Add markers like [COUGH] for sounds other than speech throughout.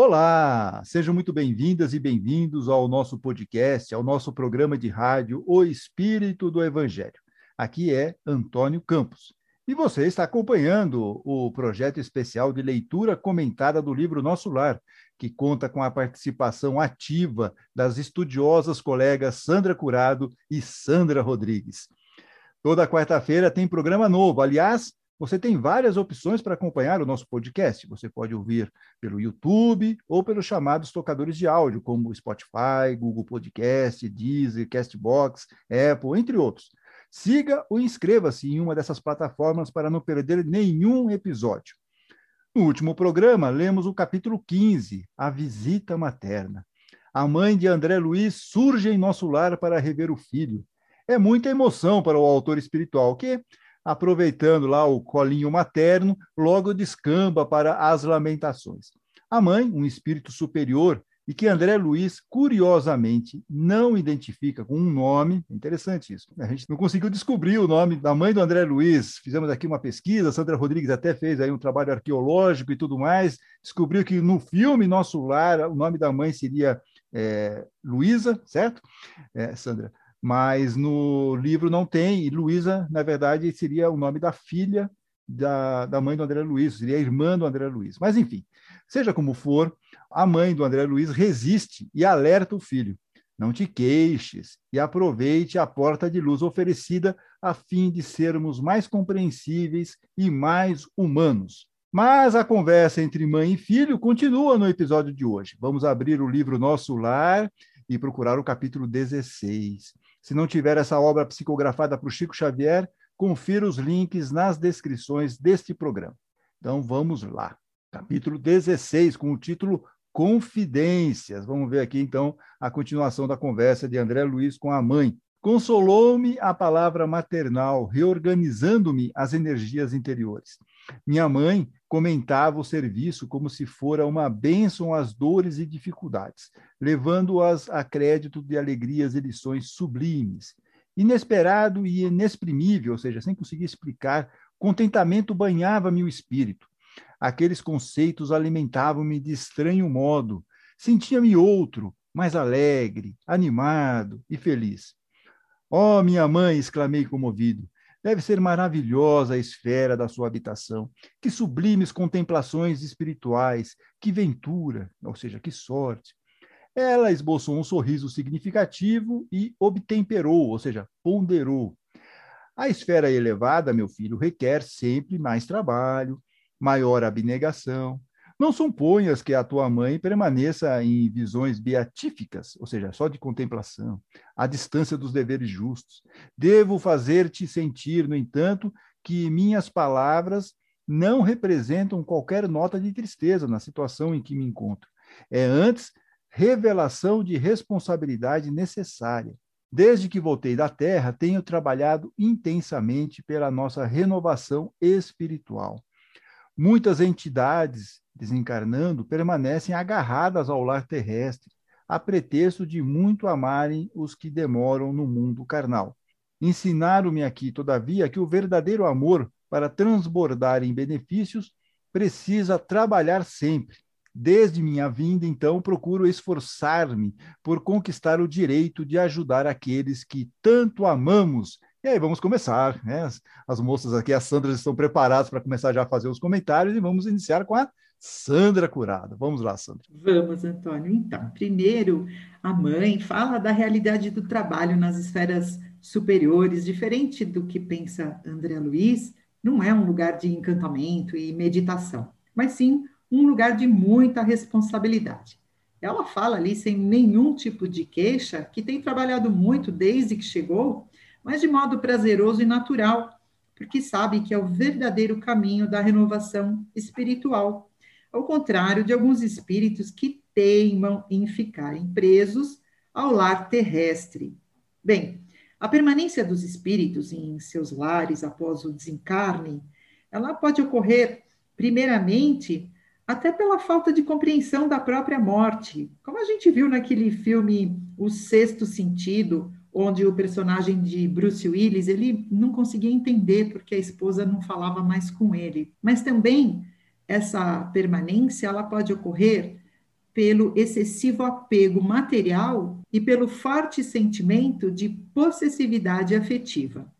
Olá, sejam muito bem-vindas e bem-vindos ao nosso podcast, ao nosso programa de rádio O Espírito do Evangelho. Aqui é Antônio Campos. E você está acompanhando o projeto especial de leitura comentada do livro Nosso Lar, que conta com a participação ativa das estudiosas colegas Sandra Curado e Sandra Rodrigues. Toda quarta-feira tem programa novo. Aliás, você tem várias opções para acompanhar o nosso podcast. Você pode ouvir pelo YouTube ou pelos chamados tocadores de áudio, como Spotify, Google Podcast, Deezer, Castbox, Apple, entre outros. Siga ou inscreva-se em uma dessas plataformas para não perder nenhum episódio. No último programa, lemos o capítulo 15, A Visita Materna. A mãe de André Luiz surge em nosso lar para rever o filho. É muita emoção para o autor espiritual, que aproveitando lá o colinho materno, logo descamba para as lamentações. A mãe, um espírito superior, e que André Luiz, curiosamente, não identifica com um nome, interessante isso, a gente não conseguiu descobrir o nome da mãe do André Luiz, fizemos aqui uma pesquisa, Sandra Rodrigues até fez aí um trabalho arqueológico e tudo mais, descobriu que no filme Nosso Lar, o nome da mãe seria é, Luísa, certo, é, Sandra? Mas no livro não tem, e Luísa, na verdade, seria o nome da filha da, da mãe do André Luiz, seria a irmã do André Luiz. Mas, enfim, seja como for, a mãe do André Luiz resiste e alerta o filho. Não te queixes e aproveite a porta de luz oferecida a fim de sermos mais compreensíveis e mais humanos. Mas a conversa entre mãe e filho continua no episódio de hoje. Vamos abrir o livro Nosso Lar e procurar o capítulo 16. Se não tiver essa obra psicografada o Chico Xavier, confira os links nas descrições deste programa. Então vamos lá. Capítulo 16, com o título Confidências. Vamos ver aqui então a continuação da conversa de André Luiz com a mãe. Consolou-me a palavra maternal, reorganizando-me as energias interiores. Minha mãe comentava o serviço como se fora uma bênção às dores e dificuldades, levando-as a crédito de alegrias e lições sublimes. Inesperado e inexprimível, ou seja, sem conseguir explicar, contentamento banhava-me o espírito. Aqueles conceitos alimentavam-me de estranho modo. Sentia-me outro, mais alegre, animado e feliz. Oh, minha mãe! exclamei comovido. Deve ser maravilhosa a esfera da sua habitação. Que sublimes contemplações espirituais, que ventura, ou seja, que sorte. Ela esboçou um sorriso significativo e obtemperou, ou seja, ponderou. A esfera elevada, meu filho, requer sempre mais trabalho, maior abnegação, não suponhas que a tua mãe permaneça em visões beatíficas, ou seja, só de contemplação, à distância dos deveres justos. Devo fazer-te sentir, no entanto, que minhas palavras não representam qualquer nota de tristeza na situação em que me encontro. É antes revelação de responsabilidade necessária. Desde que voltei da Terra, tenho trabalhado intensamente pela nossa renovação espiritual. Muitas entidades desencarnando permanecem agarradas ao lar terrestre, a pretexto de muito amarem os que demoram no mundo carnal. Ensinaram-me aqui, todavia, que o verdadeiro amor, para transbordar em benefícios, precisa trabalhar sempre. Desde minha vinda, então, procuro esforçar-me por conquistar o direito de ajudar aqueles que tanto amamos e aí vamos começar, né? As, as moças aqui, as Sandras estão preparadas para começar já a fazer os comentários e vamos iniciar com a Sandra Curada. Vamos lá, Sandra. Vamos, Antônio. Então, primeiro, a mãe fala da realidade do trabalho nas esferas superiores, diferente do que pensa André Luiz, não é um lugar de encantamento e meditação, mas sim um lugar de muita responsabilidade. Ela fala ali sem nenhum tipo de queixa que tem trabalhado muito desde que chegou mas de modo prazeroso e natural, porque sabe que é o verdadeiro caminho da renovação espiritual, ao contrário de alguns espíritos que teimam em ficarem presos ao lar terrestre. Bem, a permanência dos espíritos em seus lares após o desencarne, ela pode ocorrer primeiramente até pela falta de compreensão da própria morte, como a gente viu naquele filme O Sexto Sentido, onde o personagem de Bruce Willis ele não conseguia entender porque a esposa não falava mais com ele. Mas também essa permanência ela pode ocorrer pelo excessivo apego material e pelo forte sentimento de possessividade afetiva.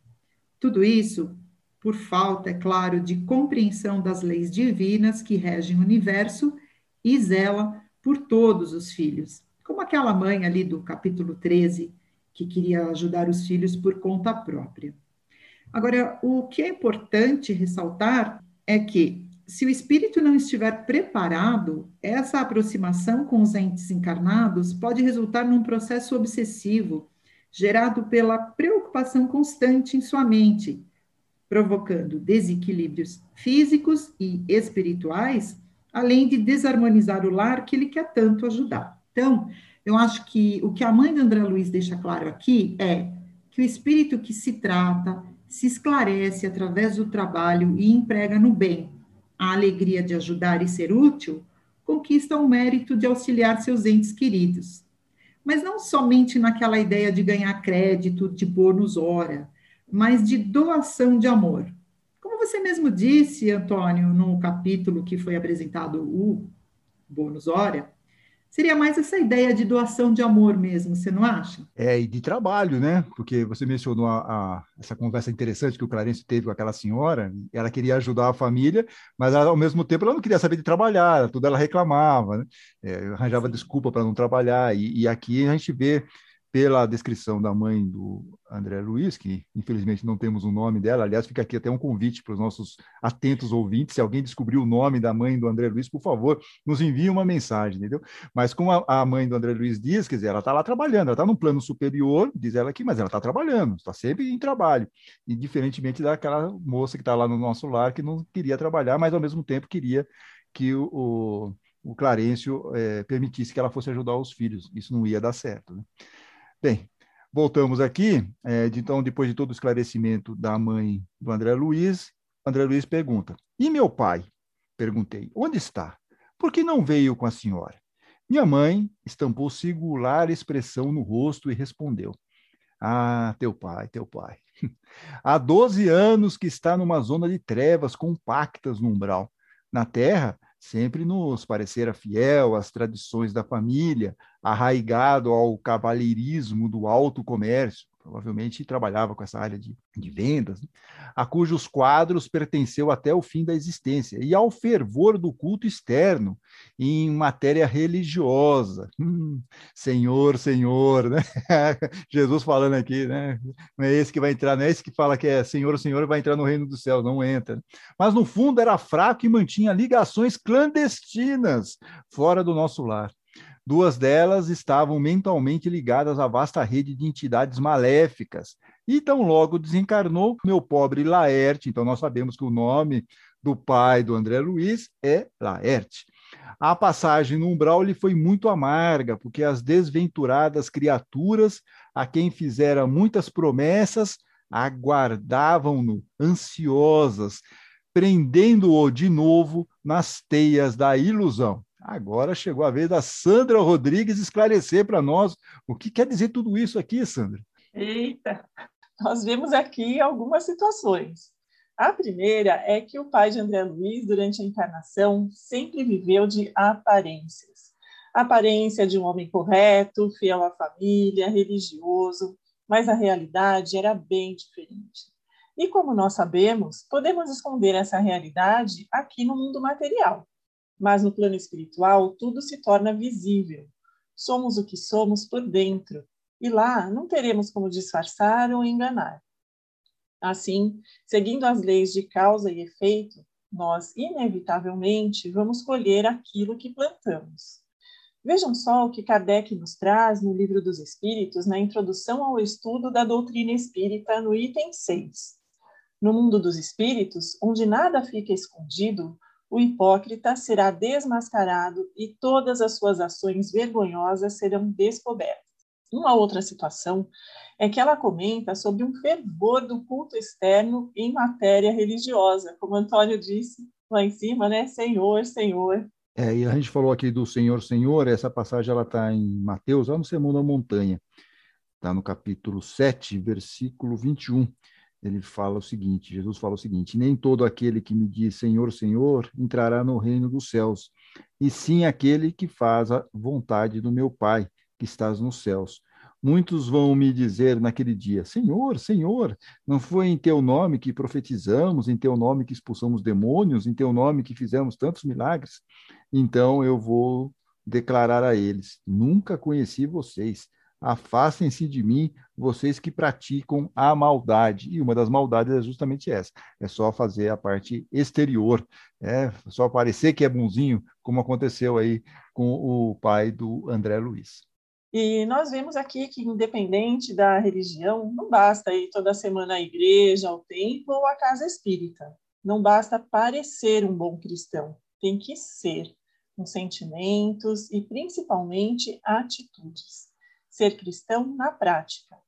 Tudo isso por falta, é claro, de compreensão das leis divinas que regem o universo e zela por todos os filhos, como aquela mãe ali do capítulo 13 que queria ajudar os filhos por conta própria. Agora, o que é importante ressaltar é que se o espírito não estiver preparado, essa aproximação com os entes encarnados pode resultar num processo obsessivo, gerado pela preocupação constante em sua mente, provocando desequilíbrios físicos e espirituais, além de desarmonizar o lar que ele quer tanto ajudar. Então, eu acho que o que a mãe de André Luiz deixa claro aqui é que o espírito que se trata se esclarece através do trabalho e emprega no bem a alegria de ajudar e ser útil, conquista o mérito de auxiliar seus entes queridos. Mas não somente naquela ideia de ganhar crédito, de bônus hora, mas de doação de amor. Como você mesmo disse, Antônio, no capítulo que foi apresentado o bônus hora, Seria mais essa ideia de doação de amor mesmo, você não acha? É, e de trabalho, né? Porque você mencionou a, a, essa conversa interessante que o Clarence teve com aquela senhora, ela queria ajudar a família, mas ela, ao mesmo tempo ela não queria saber de trabalhar, tudo ela reclamava, né? É, arranjava desculpa para não trabalhar, e, e aqui a gente vê pela descrição da mãe do André Luiz, que infelizmente não temos o nome dela, aliás, fica aqui até um convite para os nossos atentos ouvintes, se alguém descobrir o nome da mãe do André Luiz, por favor, nos envie uma mensagem, entendeu? Mas como a, a mãe do André Luiz diz, quer dizer, ela está lá trabalhando, ela está num plano superior, diz ela aqui, mas ela está trabalhando, está sempre em trabalho, e diferentemente daquela moça que está lá no nosso lar, que não queria trabalhar, mas ao mesmo tempo queria que o, o o Clarencio é, permitisse que ela fosse ajudar os filhos. Isso não ia dar certo. Né? Bem, voltamos aqui. É, então, depois de todo o esclarecimento da mãe do André Luiz, André Luiz pergunta: E meu pai? Perguntei: Onde está? Por que não veio com a senhora? Minha mãe estampou singular expressão no rosto e respondeu: Ah, teu pai, teu pai. [LAUGHS] Há 12 anos que está numa zona de trevas compactas no umbral. Na terra, sempre nos parecera fiel às tradições da família, arraigado ao cavalheirismo do alto comércio, provavelmente trabalhava com essa área de, de vendas, né? a cujos quadros pertenceu até o fim da existência, e ao fervor do culto externo em matéria religiosa. Hum, senhor, Senhor, né? [LAUGHS] Jesus falando aqui, né? Não é esse que vai entrar, não é esse que fala que é Senhor, Senhor, vai entrar no reino do céu, não entra. Mas no fundo era fraco e mantinha ligações clandestinas fora do nosso lar. Duas delas estavam mentalmente ligadas à vasta rede de entidades maléficas. E tão logo desencarnou meu pobre Laerte. Então, nós sabemos que o nome do pai do André Luiz é Laerte. A passagem no umbral lhe foi muito amarga, porque as desventuradas criaturas, a quem fizera muitas promessas, aguardavam-no ansiosas, prendendo-o de novo nas teias da ilusão. Agora chegou a vez da Sandra Rodrigues esclarecer para nós o que quer dizer tudo isso aqui, Sandra. Eita, nós vemos aqui algumas situações. A primeira é que o pai de André Luiz, durante a encarnação, sempre viveu de aparências. Aparência de um homem correto, fiel à família, religioso, mas a realidade era bem diferente. E como nós sabemos, podemos esconder essa realidade aqui no mundo material mas no plano espiritual tudo se torna visível. Somos o que somos por dentro, e lá não teremos como disfarçar ou enganar. Assim, seguindo as leis de causa e efeito, nós inevitavelmente vamos colher aquilo que plantamos. Vejam só o que Kardec nos traz no Livro dos Espíritos, na introdução ao estudo da doutrina espírita, no item 6. No mundo dos espíritos, onde nada fica escondido, o hipócrita será desmascarado e todas as suas ações vergonhosas serão descobertas. Uma outra situação é que ela comenta sobre um fervor do culto externo em matéria religiosa, como Antônio disse lá em cima, né? Senhor, Senhor. É, e a gente falou aqui do Senhor, Senhor, essa passagem ela está em Mateus, lá no Sermão da Montanha, está no capítulo 7, versículo 21. Ele fala o seguinte: Jesus fala o seguinte: nem todo aquele que me diz Senhor, Senhor entrará no reino dos céus, e sim aquele que faz a vontade do meu Pai que estás nos céus. Muitos vão me dizer naquele dia: Senhor, Senhor, não foi em teu nome que profetizamos, em teu nome que expulsamos demônios, em teu nome que fizemos tantos milagres? Então eu vou declarar a eles: Nunca conheci vocês. Afastem-se de mim, vocês que praticam a maldade. E uma das maldades é justamente essa: é só fazer a parte exterior, é só parecer que é bonzinho, como aconteceu aí com o pai do André Luiz. E nós vemos aqui que, independente da religião, não basta ir toda semana à igreja, ao templo ou à casa espírita. Não basta parecer um bom cristão, tem que ser, com sentimentos e principalmente atitudes. Ser cristão na prática.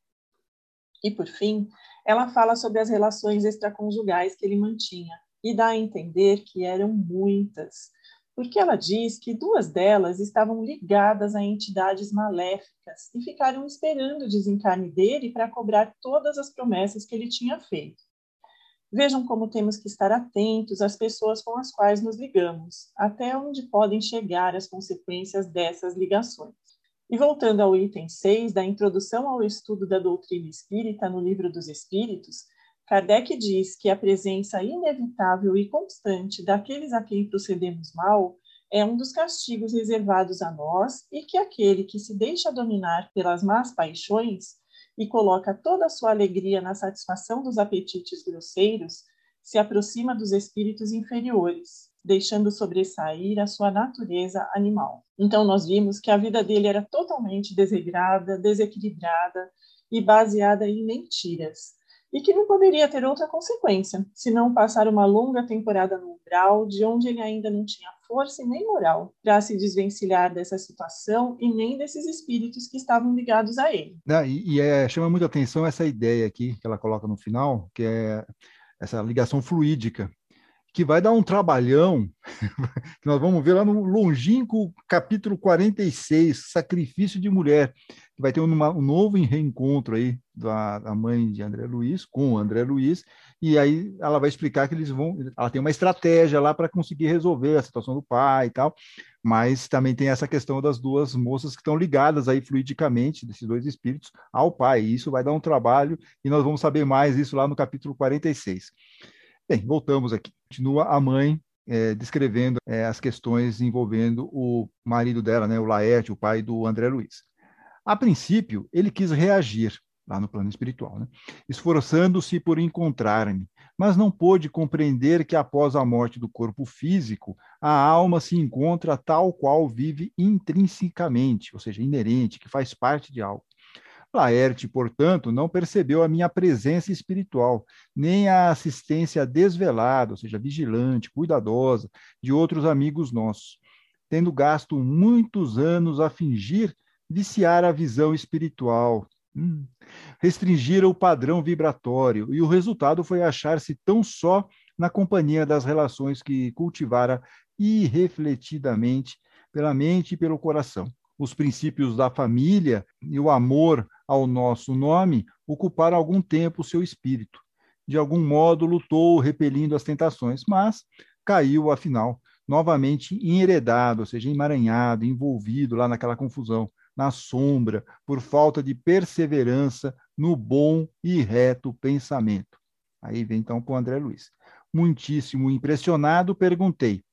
E, por fim, ela fala sobre as relações extraconjugais que ele mantinha e dá a entender que eram muitas porque ela diz que duas delas estavam ligadas a entidades maléficas e ficaram esperando o desencarne dele para cobrar todas as promessas que ele tinha feito. Vejam como temos que estar atentos às pessoas com as quais nos ligamos, até onde podem chegar as consequências dessas ligações. E voltando ao item 6 da introdução ao estudo da doutrina espírita no Livro dos Espíritos, Kardec diz que a presença inevitável e constante daqueles a quem procedemos mal é um dos castigos reservados a nós e que aquele que se deixa dominar pelas más paixões e coloca toda a sua alegria na satisfação dos apetites grosseiros se aproxima dos espíritos inferiores, deixando sobressair a sua natureza animal. Então nós vimos que a vida dele era totalmente desregrada, desequilibrada e baseada em mentiras e que não poderia ter outra consequência, senão passar uma longa temporada no umbral, de onde ele ainda não tinha força e nem moral para se desvencilhar dessa situação e nem desses espíritos que estavam ligados a ele. e, e é, chama muita atenção essa ideia aqui que ela coloca no final, que é essa ligação fluídica, que vai dar um trabalhão, [LAUGHS] que nós vamos ver lá no longínquo capítulo 46, Sacrifício de Mulher, que vai ter um novo reencontro aí da, da, mãe de André Luiz com André Luiz, e aí ela vai explicar que eles vão, ela tem uma estratégia lá para conseguir resolver a situação do pai e tal, mas também tem essa questão das duas moças que estão ligadas aí fluidicamente, desses dois espíritos, ao pai, e isso vai dar um trabalho, e nós vamos saber mais isso lá no capítulo 46. Bem, voltamos aqui. Continua a mãe é, descrevendo é, as questões envolvendo o marido dela, né, o Laerte, o pai do André Luiz. A princípio, ele quis reagir lá no plano espiritual, né, esforçando-se por encontrar-me, mas não pôde compreender que após a morte do corpo físico, a alma se encontra tal qual vive intrinsecamente, ou seja, inerente, que faz parte de algo. Laerte, portanto, não percebeu a minha presença espiritual, nem a assistência desvelada, ou seja, vigilante, cuidadosa, de outros amigos nossos, tendo gasto muitos anos a fingir viciar a visão espiritual, hum, restringir o padrão vibratório, e o resultado foi achar-se tão só na companhia das relações que cultivara irrefletidamente pela mente e pelo coração. Os princípios da família e o amor ao nosso nome ocuparam algum tempo o seu espírito. De algum modo lutou repelindo as tentações, mas caiu, afinal, novamente enheredado, ou seja, emaranhado, envolvido lá naquela confusão, na sombra, por falta de perseverança no bom e reto pensamento. Aí vem então com o André Luiz. Muitíssimo impressionado, perguntei: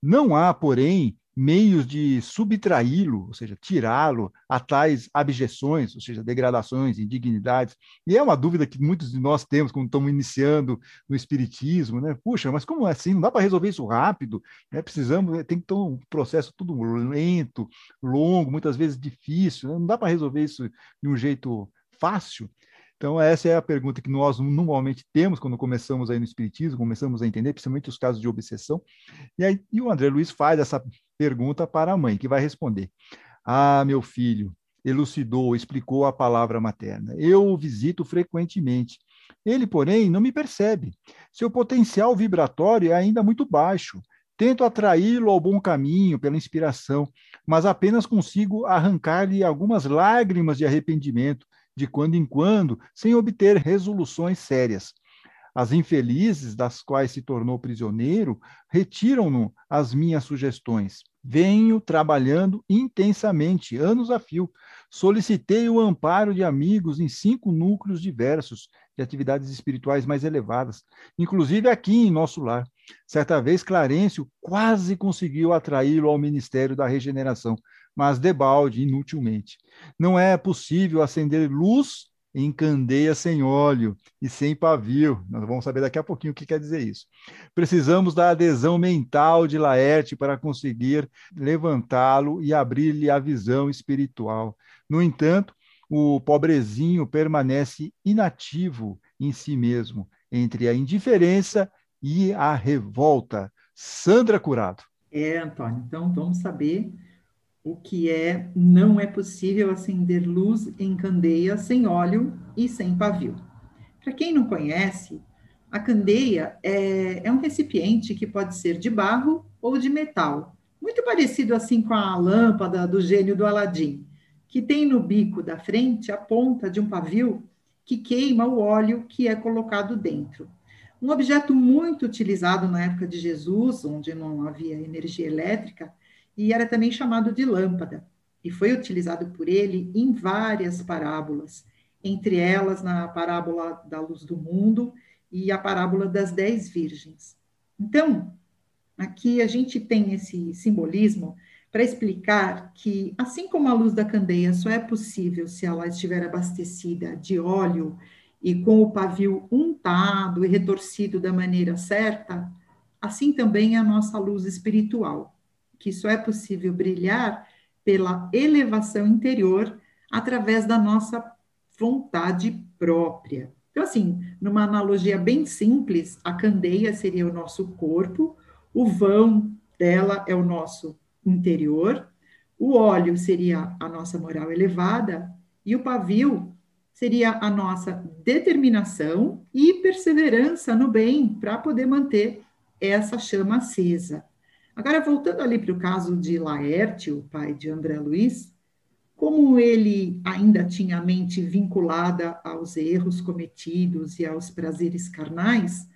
Não há, porém, meios de subtraí-lo, ou seja, tirá-lo a tais abjeções, ou seja, degradações, indignidades. E é uma dúvida que muitos de nós temos quando estamos iniciando no espiritismo, né? Puxa, mas como é assim? Não dá para resolver isso rápido? Né? Precisamos, tem que ter um processo tudo lento, longo, muitas vezes difícil. Né? Não dá para resolver isso de um jeito fácil. Então, essa é a pergunta que nós normalmente temos quando começamos aí no Espiritismo, começamos a entender, principalmente os casos de obsessão. E, aí, e o André Luiz faz essa pergunta para a mãe, que vai responder: Ah, meu filho, elucidou, explicou a palavra materna. Eu o visito frequentemente. Ele, porém, não me percebe. Seu potencial vibratório é ainda muito baixo. Tento atraí-lo ao bom caminho pela inspiração, mas apenas consigo arrancar-lhe algumas lágrimas de arrependimento de quando em quando, sem obter resoluções sérias. As infelizes das quais se tornou prisioneiro retiram-no as minhas sugestões. Venho trabalhando intensamente, anos a fio. Solicitei o amparo de amigos em cinco núcleos diversos de atividades espirituais mais elevadas, inclusive aqui em nosso lar. Certa vez, Clarencio quase conseguiu atraí-lo ao Ministério da Regeneração, mas debalde, inutilmente. Não é possível acender luz em candeia sem óleo e sem pavio. Nós vamos saber daqui a pouquinho o que quer dizer isso. Precisamos da adesão mental de Laerte para conseguir levantá-lo e abrir-lhe a visão espiritual. No entanto, o pobrezinho permanece inativo em si mesmo, entre a indiferença e a revolta. Sandra Curado. É, Antônio, então vamos saber o que é não é possível acender luz em candeia sem óleo e sem pavio. Para quem não conhece, a candeia é, é, um recipiente que pode ser de barro ou de metal, muito parecido assim com a lâmpada do gênio do Aladim, que tem no bico da frente a ponta de um pavio que queima o óleo que é colocado dentro. Um objeto muito utilizado na época de Jesus, onde não havia energia elétrica, e era também chamado de lâmpada, e foi utilizado por ele em várias parábolas, entre elas na parábola da luz do mundo e a parábola das dez virgens. Então, aqui a gente tem esse simbolismo para explicar que, assim como a luz da candeia só é possível se ela estiver abastecida de óleo e com o pavio untado e retorcido da maneira certa, assim também é a nossa luz espiritual que só é possível brilhar pela elevação interior através da nossa vontade própria. Então, assim, numa analogia bem simples, a candeia seria o nosso corpo, o vão dela é o nosso interior, o óleo seria a nossa moral elevada e o pavio seria a nossa determinação e perseverança no bem para poder manter essa chama acesa. Agora, voltando ali para o caso de Laerte, o pai de André Luiz, como ele ainda tinha a mente vinculada aos erros cometidos e aos prazeres carnais,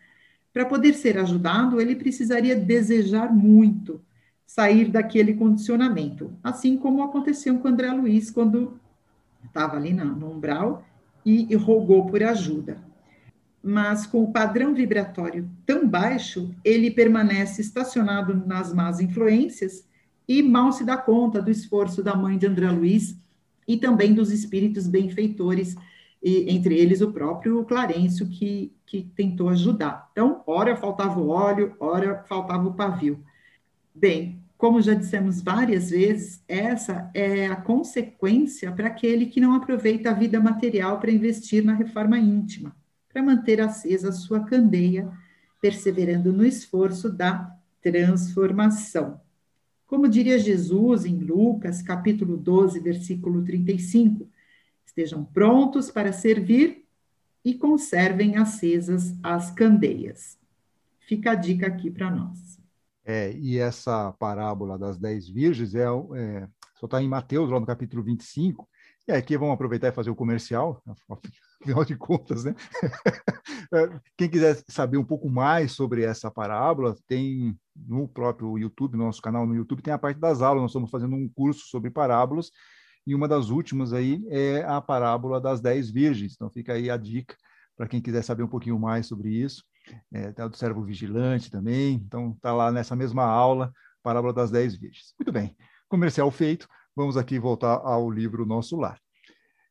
para poder ser ajudado, ele precisaria desejar muito sair daquele condicionamento, assim como aconteceu com André Luiz quando estava ali no umbral e, e rogou por ajuda mas com o padrão vibratório tão baixo, ele permanece estacionado nas más influências e mal se dá conta do esforço da mãe de André Luiz e também dos espíritos benfeitores, e, entre eles o próprio Clarencio, que, que tentou ajudar. Então, ora faltava o óleo, ora faltava o pavio. Bem, como já dissemos várias vezes, essa é a consequência para aquele que não aproveita a vida material para investir na reforma íntima para manter acesa a sua candeia, perseverando no esforço da transformação. Como diria Jesus em Lucas, capítulo 12, versículo 35, estejam prontos para servir e conservem acesas as candeias. Fica a dica aqui para nós. É, e essa parábola das dez virgens é, é só está em Mateus, lá no capítulo 25, e aqui vamos aproveitar e fazer o comercial, [LAUGHS] afinal de contas, né? [LAUGHS] É, quem quiser saber um pouco mais sobre essa parábola, tem no próprio YouTube, no nosso canal no YouTube, tem a parte das aulas. Nós estamos fazendo um curso sobre parábolas, e uma das últimas aí é a parábola das dez virgens. Então fica aí a dica para quem quiser saber um pouquinho mais sobre isso. É, tem do servo vigilante também. Então está lá nessa mesma aula, parábola das dez virgens. Muito bem, comercial feito. Vamos aqui voltar ao livro Nosso Lar.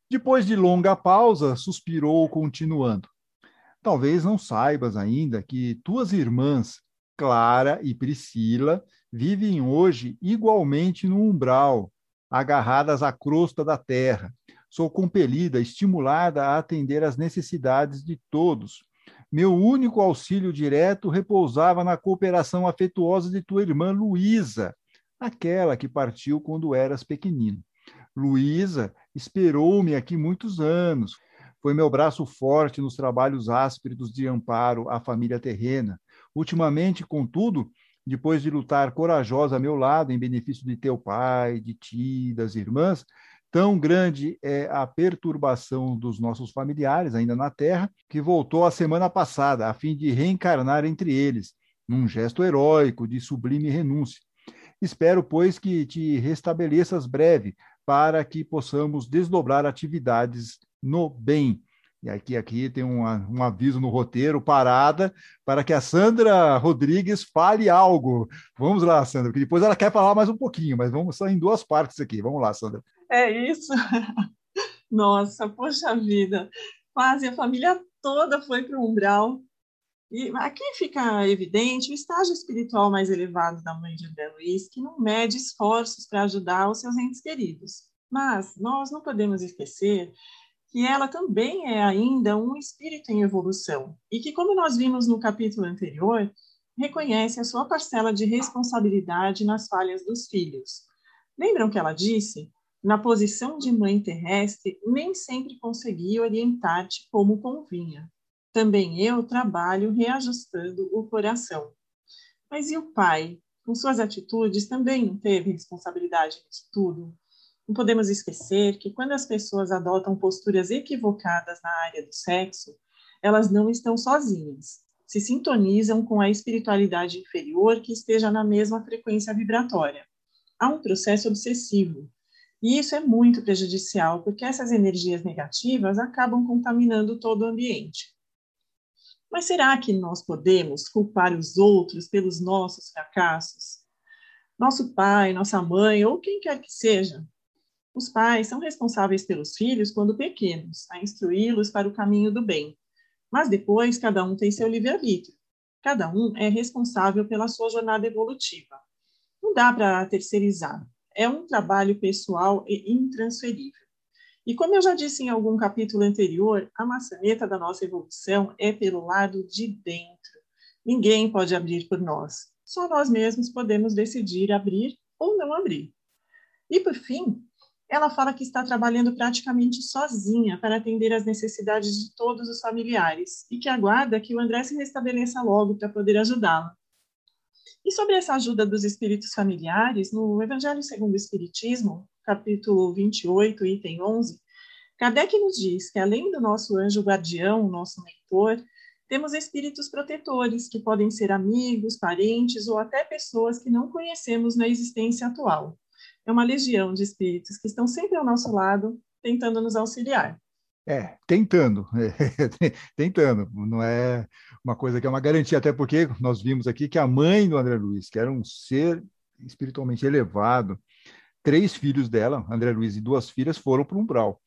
Depois de longa pausa, suspirou, continuando. Talvez não saibas ainda que tuas irmãs, Clara e Priscila, vivem hoje igualmente no umbral, agarradas à crosta da terra. Sou compelida, estimulada a atender às necessidades de todos. Meu único auxílio direto repousava na cooperação afetuosa de tua irmã Luísa, aquela que partiu quando eras pequenino. Luísa esperou-me aqui muitos anos. Foi meu braço forte nos trabalhos ásperos de amparo à família terrena. Ultimamente, contudo, depois de lutar corajosa a meu lado em benefício de teu pai, de ti, das irmãs, Tão grande é a perturbação dos nossos familiares, ainda na Terra, que voltou a semana passada, a fim de reencarnar entre eles, num gesto heróico de sublime renúncia. Espero, pois, que te restabeleças breve, para que possamos desdobrar atividades no bem. E aqui, aqui tem um, um aviso no roteiro, parada, para que a Sandra Rodrigues fale algo. Vamos lá, Sandra, porque depois ela quer falar mais um pouquinho, mas vamos em duas partes aqui. Vamos lá, Sandra. É isso. [LAUGHS] Nossa, poxa vida. Quase a família toda foi para o umbral. E aqui fica evidente o estágio espiritual mais elevado da mãe de André Luiz, que não mede esforços para ajudar os seus entes queridos. Mas nós não podemos esquecer que ela também é ainda um espírito em evolução e que, como nós vimos no capítulo anterior, reconhece a sua parcela de responsabilidade nas falhas dos filhos. Lembram que ela disse? Na posição de mãe terrestre, nem sempre consegui orientar-te como convinha. Também eu trabalho reajustando o coração. Mas e o pai? Com suas atitudes, também não teve responsabilidade nisso tudo? Não podemos esquecer que quando as pessoas adotam posturas equivocadas na área do sexo, elas não estão sozinhas. Se sintonizam com a espiritualidade inferior que esteja na mesma frequência vibratória. Há um processo obsessivo. E isso é muito prejudicial, porque essas energias negativas acabam contaminando todo o ambiente. Mas será que nós podemos culpar os outros pelos nossos fracassos? Nosso pai, nossa mãe ou quem quer que seja os pais são responsáveis pelos filhos quando pequenos, a instruí-los para o caminho do bem. Mas depois, cada um tem seu livre-arbítrio. Cada um é responsável pela sua jornada evolutiva. Não dá para terceirizar. É um trabalho pessoal e intransferível. E como eu já disse em algum capítulo anterior, a maçaneta da nossa evolução é pelo lado de dentro. Ninguém pode abrir por nós. Só nós mesmos podemos decidir abrir ou não abrir. E por fim, ela fala que está trabalhando praticamente sozinha para atender às necessidades de todos os familiares e que aguarda que o André se restabeleça logo para poder ajudá-la. E sobre essa ajuda dos espíritos familiares, no Evangelho segundo o Espiritismo, capítulo 28, item 11, Kardec nos diz que além do nosso anjo guardião, nosso mentor, temos espíritos protetores, que podem ser amigos, parentes ou até pessoas que não conhecemos na existência atual é uma legião de espíritos que estão sempre ao nosso lado, tentando nos auxiliar. É, tentando, é, [LAUGHS] tentando, não é uma coisa que é uma garantia, até porque nós vimos aqui que a mãe do André Luiz, que era um ser espiritualmente elevado, três filhos dela, André Luiz e duas filhas, foram para o umbral.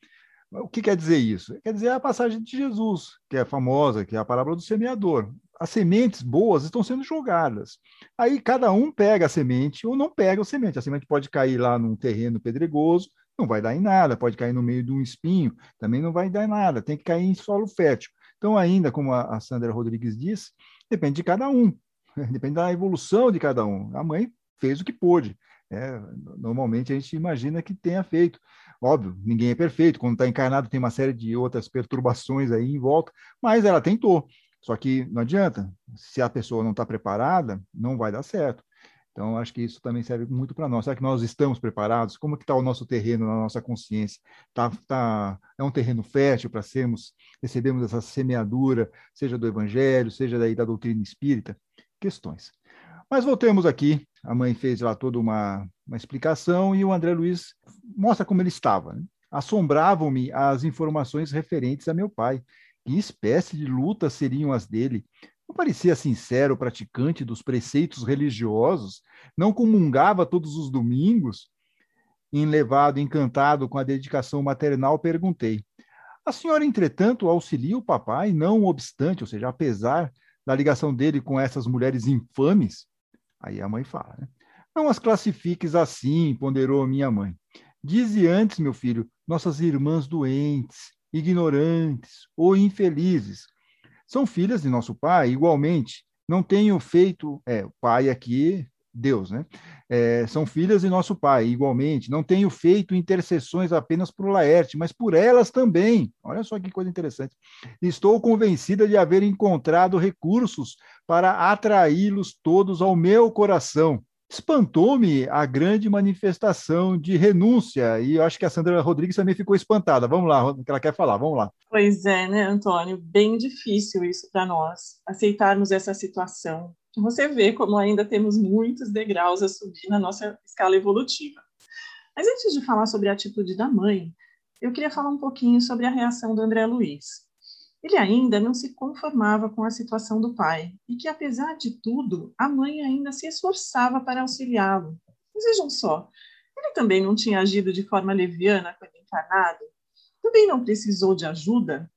O que quer dizer isso? Quer dizer a passagem de Jesus, que é famosa, que é a parábola do semeador as sementes boas estão sendo jogadas. Aí cada um pega a semente ou não pega a semente. A semente pode cair lá num terreno pedregoso, não vai dar em nada, pode cair no meio de um espinho, também não vai dar em nada, tem que cair em solo fértil. Então, ainda, como a Sandra Rodrigues disse, depende de cada um, [LAUGHS] depende da evolução de cada um. A mãe fez o que pôde. É, normalmente a gente imagina que tenha feito. Óbvio, ninguém é perfeito. Quando está encarnado, tem uma série de outras perturbações aí em volta, mas ela tentou. Só que não adianta, se a pessoa não está preparada, não vai dar certo. Então, acho que isso também serve muito para nós. Será que nós estamos preparados? Como que está o nosso terreno na nossa consciência? Tá, tá, é um terreno fértil para sermos, recebemos essa semeadura, seja do Evangelho, seja daí da doutrina espírita? Questões. Mas voltemos aqui. A mãe fez lá toda uma, uma explicação e o André Luiz mostra como ele estava. Né? Assombravam-me as informações referentes a meu pai, que espécie de lutas seriam as dele? Não parecia sincero praticante dos preceitos religiosos? Não comungava todos os domingos? Enlevado, encantado com a dedicação maternal, perguntei: A senhora, entretanto, auxilia o papai, não obstante, ou seja, apesar da ligação dele com essas mulheres infames? Aí a mãe fala, né? Não as classifiques assim, ponderou minha mãe. Dize antes, meu filho, nossas irmãs doentes, ignorantes ou infelizes. São filhas de nosso Pai, igualmente. Não tenho feito, é, Pai aqui, Deus, né? É, são filhas de nosso Pai, igualmente. Não tenho feito intercessões apenas por Laerte, mas por elas também. Olha só que coisa interessante. Estou convencida de haver encontrado recursos para atraí-los todos ao meu coração. espantou-me a grande manifestação de renúncia, e eu acho que a Sandra Rodrigues também ficou espantada. Vamos lá, que ela quer falar, vamos lá. Pois é, né, Antônio? Bem difícil isso para nós, aceitarmos essa situação. Você vê como ainda temos muitos degraus a subir na nossa escala evolutiva. Mas antes de falar sobre a atitude da mãe, eu queria falar um pouquinho sobre a reação do André Luiz. Ele ainda não se conformava com a situação do pai e que, apesar de tudo, a mãe ainda se esforçava para auxiliá-lo. Mas vejam só, ele também não tinha agido de forma leviana quando encarnado? Também não precisou de ajuda?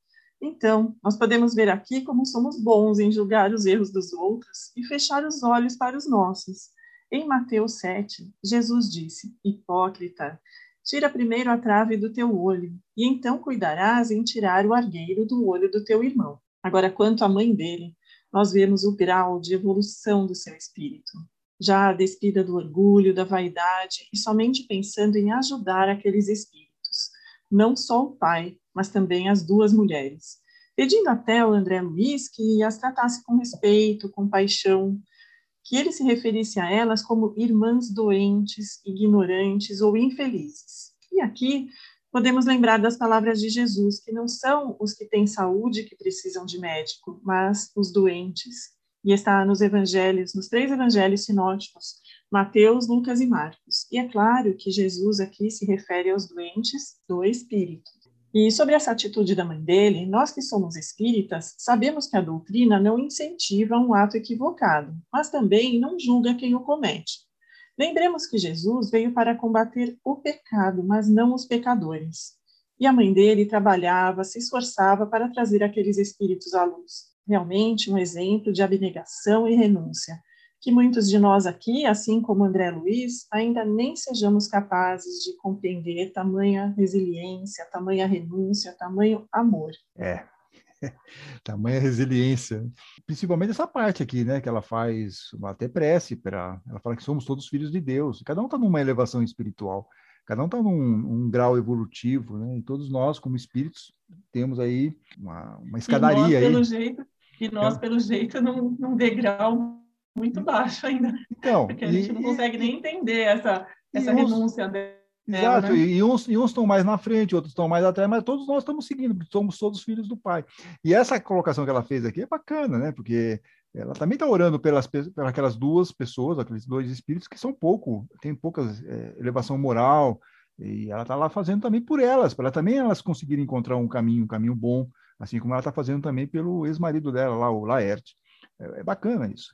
Então, nós podemos ver aqui como somos bons em julgar os erros dos outros e fechar os olhos para os nossos. Em Mateus 7, Jesus disse: Hipócrita, Tira primeiro a trave do teu olho, e então cuidarás em tirar o argueiro do olho do teu irmão. Agora, quanto à mãe dele, nós vemos o grau de evolução do seu espírito. Já despida do orgulho, da vaidade e somente pensando em ajudar aqueles espíritos, não só o pai, mas também as duas mulheres, pedindo até ao André Luiz que as tratasse com respeito, com paixão, que ele se referisse a elas como irmãs doentes, ignorantes ou infelizes. E aqui podemos lembrar das palavras de Jesus, que não são os que têm saúde que precisam de médico, mas os doentes. E está nos evangelhos, nos três evangelhos sinóticos, Mateus, Lucas e Marcos. E é claro que Jesus aqui se refere aos doentes do espírito. E sobre essa atitude da mãe dele, nós que somos espíritas, sabemos que a doutrina não incentiva um ato equivocado, mas também não julga quem o comete. Lembremos que Jesus veio para combater o pecado, mas não os pecadores. E a mãe dele trabalhava, se esforçava para trazer aqueles espíritos à luz. Realmente um exemplo de abnegação e renúncia que muitos de nós aqui, assim como André Luiz, ainda nem sejamos capazes de compreender tamanha resiliência, tamanha renúncia, tamanho amor. É, [LAUGHS] tamanha resiliência. Principalmente essa parte aqui, né, que ela faz até prece, para ela fala que somos todos filhos de Deus. Cada um está numa elevação espiritual, cada um está num um grau evolutivo, né? E todos nós, como espíritos, temos aí uma, uma escadaria. E nós, pelo aí. jeito, e nós, pelo jeito, num, num degrau muito baixo ainda. Então, porque a gente e, não consegue e, nem entender essa, essa uns, renúncia dela. Exato, né? e, uns, e uns estão mais na frente, outros estão mais atrás, mas todos nós estamos seguindo, porque somos todos filhos do Pai. E essa colocação que ela fez aqui é bacana, né? Porque ela também está orando pelas, pelas aquelas duas pessoas, aqueles dois espíritos que são pouco, tem pouca é, elevação moral, e ela está lá fazendo também por elas, para também elas conseguirem encontrar um caminho, um caminho bom, assim como ela está fazendo também pelo ex-marido dela lá, o Laerte. É, é bacana isso.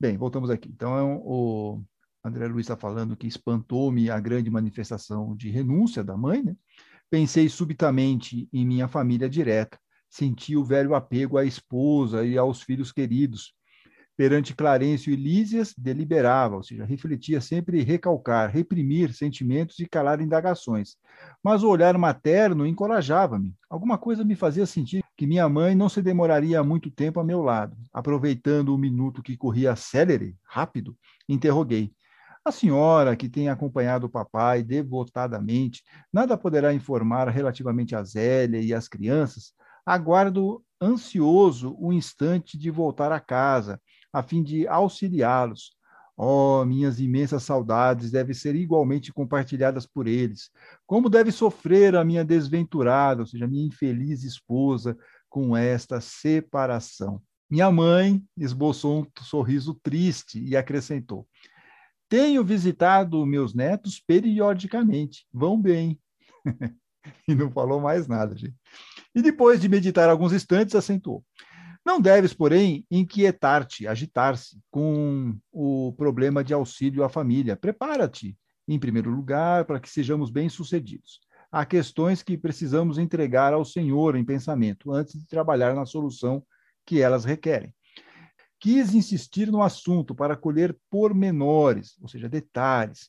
Bem, voltamos aqui. Então, o André Luiz está falando que espantou-me a grande manifestação de renúncia da mãe, né? Pensei subitamente em minha família direta, senti o velho apego à esposa e aos filhos queridos, perante Clarencio e Lísias, deliberava, ou seja, refletia sempre recalcar, reprimir sentimentos e calar indagações. Mas o olhar materno encorajava-me. Alguma coisa me fazia sentir que minha mãe não se demoraria muito tempo a meu lado. Aproveitando o minuto que corria célere, rápido, interroguei. A senhora, que tem acompanhado o papai devotadamente, nada poderá informar relativamente a Zélia e às crianças? Aguardo ansioso o instante de voltar a casa, a fim de auxiliá-los. Oh, minhas imensas saudades devem ser igualmente compartilhadas por eles. Como deve sofrer a minha desventurada, ou seja, minha infeliz esposa, com esta separação. Minha mãe esboçou um sorriso triste e acrescentou: Tenho visitado meus netos periodicamente, vão bem. [LAUGHS] e não falou mais nada, gente. E depois de meditar alguns instantes, acentuou: não deves, porém, inquietar-te, agitar-se com o problema de auxílio à família. Prepara-te, em primeiro lugar, para que sejamos bem-sucedidos. Há questões que precisamos entregar ao Senhor em pensamento antes de trabalhar na solução que elas requerem. Quis insistir no assunto para colher pormenores, ou seja, detalhes,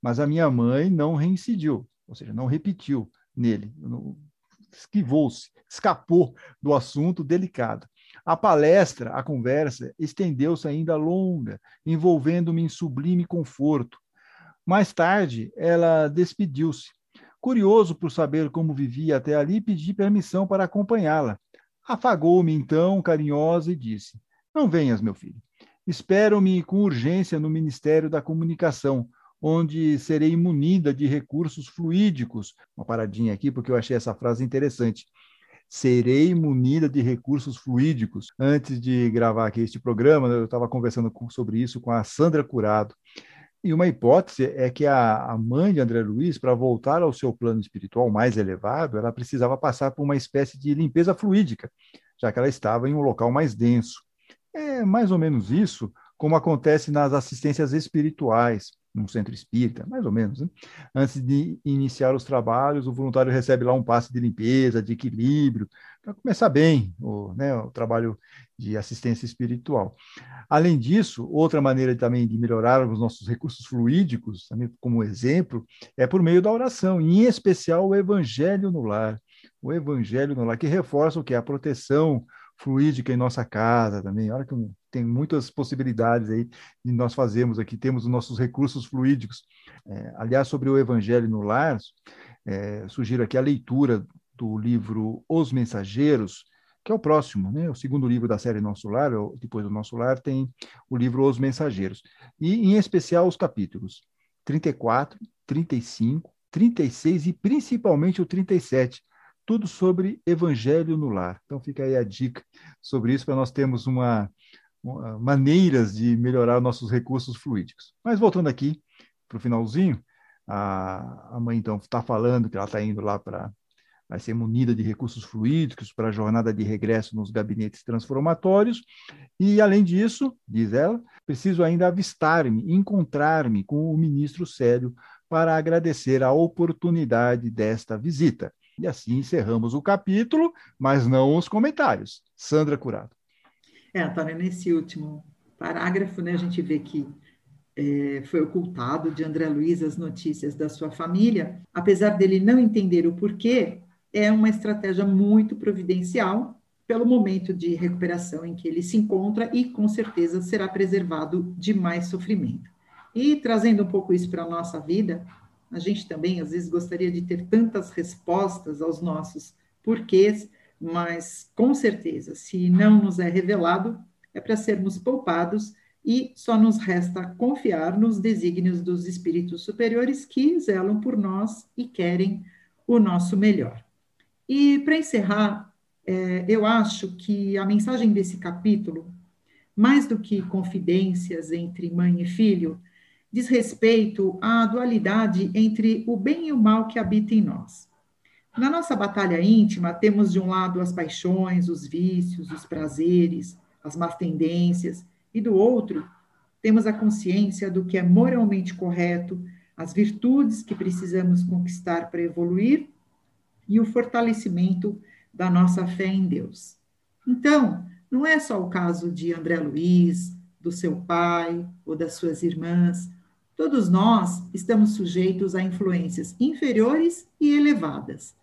mas a minha mãe não reincidiu, ou seja, não repetiu nele, esquivou-se, escapou do assunto delicado. A palestra, a conversa, estendeu-se ainda longa, envolvendo-me em sublime conforto. Mais tarde, ela despediu-se. Curioso por saber como vivia até ali, pedi permissão para acompanhá-la. Afagou-me então, carinhosa, e disse: Não venhas, meu filho. Espero-me com urgência no Ministério da Comunicação, onde serei munida de recursos fluídicos. Uma paradinha aqui, porque eu achei essa frase interessante. Serei munida de recursos fluídicos. Antes de gravar aqui este programa, eu estava conversando sobre isso com a Sandra Curado. E uma hipótese é que a, mãe de André Luiz, para voltar ao seu plano espiritual mais elevado, ela precisava passar por uma espécie de limpeza fluídica, já que ela estava em um local mais denso. É mais ou menos isso como acontece nas assistências espirituais, num centro espírita, mais ou menos. Né? Antes de iniciar os trabalhos, o voluntário recebe lá um passe de limpeza, de equilíbrio, para começar bem o, né, o trabalho de assistência espiritual. Além disso, outra maneira também de melhorar os nossos recursos fluídicos, também como exemplo, é por meio da oração, em especial o Evangelho no lar. O Evangelho no lar, que reforça o que? A proteção fluídica em nossa casa também. Olha que tem muitas possibilidades aí de nós fazermos aqui. Temos os nossos recursos fluídicos. É, aliás, sobre o Evangelho no lar, é, sugiro aqui a leitura do livro Os Mensageiros, que é o próximo, né? o segundo livro da série Nosso Lar, depois do Nosso Lar, tem o livro Os Mensageiros. E, em especial, os capítulos 34, 35, 36 e principalmente o 37, tudo sobre Evangelho no Lar. Então fica aí a dica sobre isso para nós termos uma, uma, maneiras de melhorar nossos recursos fluídicos. Mas voltando aqui para o finalzinho, a, a mãe então está falando que ela está indo lá para vai ser munida de recursos fluídicos para a jornada de regresso nos gabinetes transformatórios. E, além disso, diz ela, preciso ainda avistar-me, encontrar-me com o ministro Célio para agradecer a oportunidade desta visita. E assim encerramos o capítulo, mas não os comentários. Sandra Curado. É, Antônio, nesse último parágrafo, né, a gente vê que é, foi ocultado de André Luiz as notícias da sua família, apesar dele não entender o porquê, é uma estratégia muito providencial pelo momento de recuperação em que ele se encontra e com certeza será preservado de mais sofrimento. E trazendo um pouco isso para a nossa vida, a gente também, às vezes, gostaria de ter tantas respostas aos nossos porquês, mas com certeza, se não nos é revelado, é para sermos poupados e só nos resta confiar nos desígnios dos espíritos superiores que zelam por nós e querem o nosso melhor. E para encerrar, é, eu acho que a mensagem desse capítulo, mais do que confidências entre mãe e filho, diz respeito à dualidade entre o bem e o mal que habita em nós. Na nossa batalha íntima, temos de um lado as paixões, os vícios, os prazeres, as más tendências, e do outro, temos a consciência do que é moralmente correto, as virtudes que precisamos conquistar para evoluir e o fortalecimento da nossa fé em Deus. Então, não é só o caso de André Luiz, do seu pai ou das suas irmãs, Todos nós estamos sujeitos a influências inferiores e elevadas.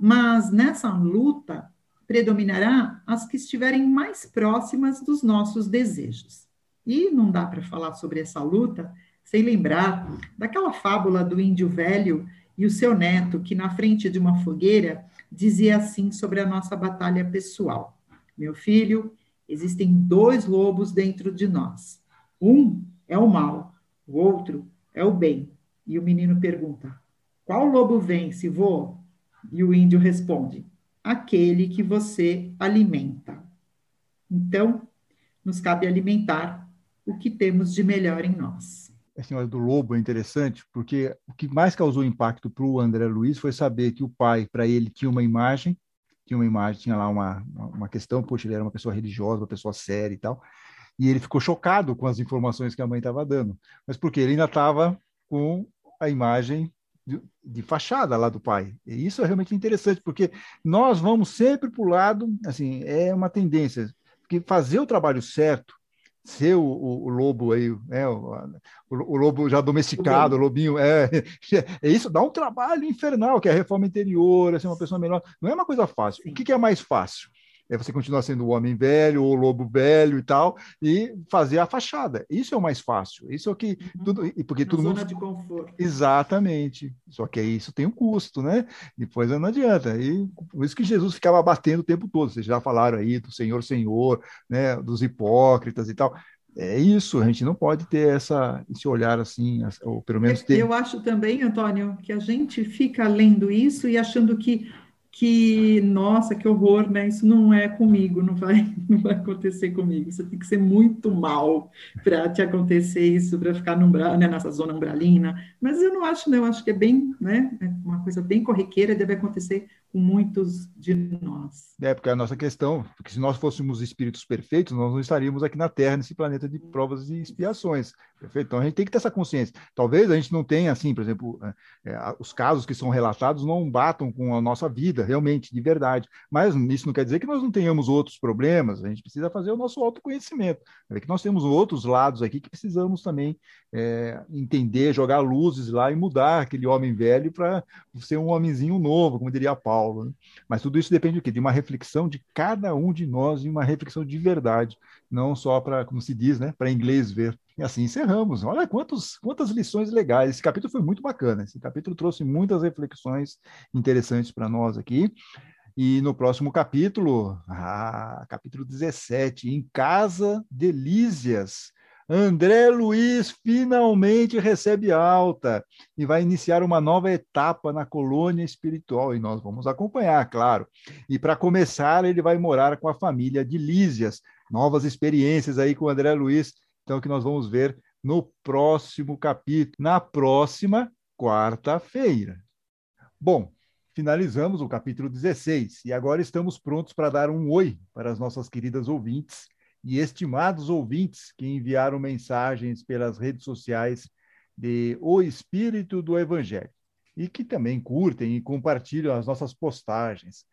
Mas nessa luta predominará as que estiverem mais próximas dos nossos desejos. E não dá para falar sobre essa luta sem lembrar daquela fábula do índio velho e o seu neto, que na frente de uma fogueira dizia assim sobre a nossa batalha pessoal: Meu filho, existem dois lobos dentro de nós. Um é o mal, o outro é o bem. E o menino pergunta: Qual lobo vence, vô? E o índio responde: Aquele que você alimenta. Então, nos cabe alimentar o que temos de melhor em nós. A senhora do lobo é interessante, porque o que mais causou impacto para o André Luiz foi saber que o pai, para ele, tinha uma imagem, tinha uma imagem, tinha lá uma, uma questão, poxa, ele era uma pessoa religiosa, uma pessoa séria e tal, e ele ficou chocado com as informações que a mãe estava dando. Mas porque ele ainda estava com a imagem de, de, fachada lá do pai. E isso é realmente interessante, porque nós vamos sempre para o lado, assim, é uma tendência, porque fazer o trabalho certo, ser o, o, o lobo aí, é, o, o, lobo já domesticado, o lobinho, é, [LAUGHS] é isso, dá um trabalho infernal, que é a reforma interior, é ser uma pessoa melhor. Não é uma coisa fácil. O que, que é mais fácil? É você continuar sendo o homem velho ou o lobo velho e tal, e fazer a fachada. Isso é o mais fácil. Isso é o que uhum. tudo e porque Na todo zona mundo de conforto. Exatamente. Só que isso tem um custo, né? Depois não adianta. E por isso que Jesus ficava batendo o tempo todo. Vocês já falaram aí do Senhor, Senhor, né, dos hipócritas e tal. é isso, a gente não pode ter essa, esse olhar assim, ou pelo menos ter. Eu acho também, Antônio, que a gente fica lendo isso e achando que que, nossa, que horror, né? Isso não é comigo, não vai, [LAUGHS] não vai acontecer comigo. Você tem que ser muito mal para te acontecer isso, para ficar no, né, nessa zona umbralina. Mas eu não acho, não, eu acho que é bem, né? É uma coisa bem corriqueira, deve acontecer com muitos de nós. É, porque a nossa questão, porque se nós fôssemos espíritos perfeitos, nós não estaríamos aqui na Terra, nesse planeta de provas e expiações. Perfeito? Então a gente tem que ter essa consciência. Talvez a gente não tenha, assim, por exemplo, é, é os casos que são relatados não batam com a nossa vida, realmente, de verdade. Mas isso não quer dizer que nós não tenhamos outros problemas, a gente precisa fazer o nosso autoconhecimento. É que nós temos outros lados aqui que precisamos também é, entender, jogar luzes lá e mudar aquele homem velho para ser um homenzinho novo, como diria Paulo. Né? Mas tudo isso depende do quê? De uma reflexão de cada um de nós e uma reflexão de verdade, não só para, como se diz, né, para inglês ver. E assim encerramos. Olha quantos, quantas lições legais. Esse capítulo foi muito bacana. Esse capítulo trouxe muitas reflexões interessantes para nós aqui. E no próximo capítulo, ah, capítulo 17, em casa de Lísias, André Luiz finalmente recebe alta e vai iniciar uma nova etapa na colônia espiritual e nós vamos acompanhar, claro. E para começar, ele vai morar com a família de Lísias. Novas experiências aí com o André Luiz, então que nós vamos ver no próximo capítulo, na próxima quarta-feira. Bom, finalizamos o capítulo 16 e agora estamos prontos para dar um oi para as nossas queridas ouvintes e estimados ouvintes que enviaram mensagens pelas redes sociais de O Espírito do Evangelho e que também curtem e compartilham as nossas postagens.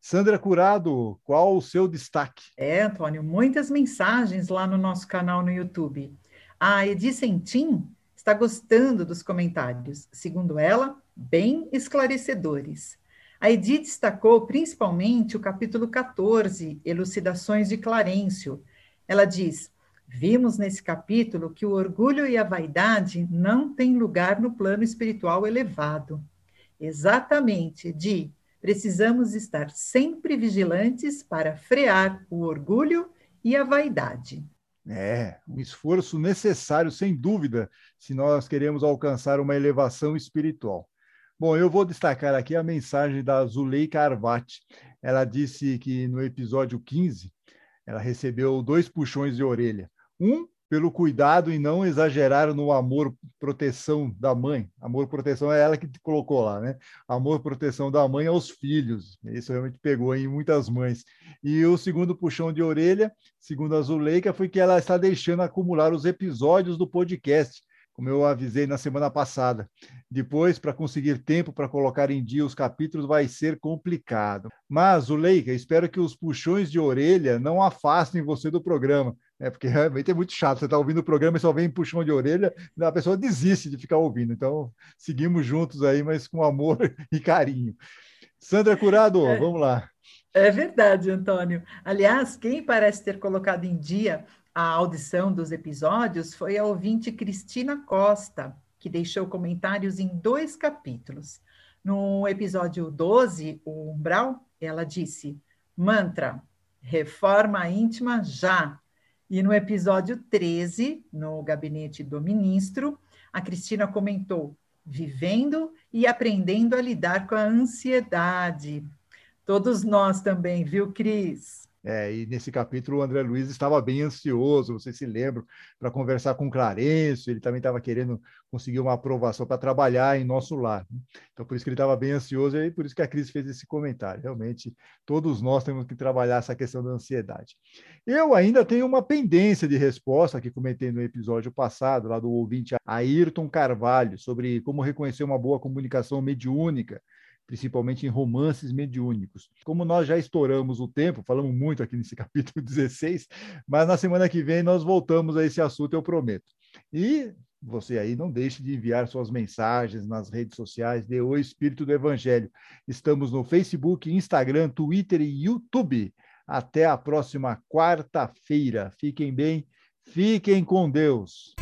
Sandra Curado, qual o seu destaque? É, Antônio, muitas mensagens lá no nosso canal no YouTube. A Edi Sentim está gostando dos comentários, segundo ela, bem esclarecedores. A Edi destacou principalmente o capítulo 14, Elucidações de Clarencio, ela diz: Vimos nesse capítulo que o orgulho e a vaidade não têm lugar no plano espiritual elevado. Exatamente, de precisamos estar sempre vigilantes para frear o orgulho e a vaidade. É, um esforço necessário, sem dúvida, se nós queremos alcançar uma elevação espiritual. Bom, eu vou destacar aqui a mensagem da Zuleika Arvati. Ela disse que no episódio 15, ela recebeu dois puxões de orelha. Um pelo cuidado e não exagerar no amor proteção da mãe. Amor proteção é ela que colocou lá, né? Amor proteção da mãe aos filhos. Isso realmente pegou em muitas mães. E o segundo puxão de orelha, segundo a Zuleika, foi que ela está deixando acumular os episódios do podcast como eu avisei na semana passada. Depois, para conseguir tempo para colocar em dia os capítulos, vai ser complicado. Mas, Zuleika, espero que os puxões de orelha não afastem você do programa. É porque [LAUGHS] realmente é muito chato. Você está ouvindo o programa e só vem puxão de orelha, a pessoa desiste de ficar ouvindo. Então, seguimos juntos aí, mas com amor [LAUGHS] e carinho. Sandra Curado, é, vamos lá. É verdade, Antônio. Aliás, quem parece ter colocado em dia a audição dos episódios foi a ouvinte Cristina Costa, que deixou comentários em dois capítulos. No episódio 12, o Umbral, ela disse: mantra, reforma íntima já. E no episódio 13, no gabinete do ministro, a Cristina comentou: vivendo e aprendendo a lidar com a ansiedade. Todos nós também, viu, Cris? É, e nesse capítulo o André Luiz estava bem ansioso, vocês se lembram, para conversar com Clarencio, ele também estava querendo conseguir uma aprovação para trabalhar em nosso lar. Né? Então, por isso que ele estava bem ansioso e por isso que a Cris fez esse comentário. Realmente, todos nós temos que trabalhar essa questão da ansiedade. Eu ainda tenho uma pendência de resposta que comentei no episódio passado, lá do ouvinte Ayrton Carvalho, sobre como reconhecer uma boa comunicação mediúnica principalmente em romances mediúnicos. Como nós já estouramos o tempo, falamos muito aqui nesse [LAUGHS] capítulo 16, mas na semana que vem nós voltamos a esse assunto, eu prometo. E você aí não deixe de enviar suas mensagens nas redes sociais de O Espírito do Evangelho. Estamos no Facebook, Instagram, Twitter e YouTube. Até a próxima quarta-feira. Fiquem bem, fiquem com Deus.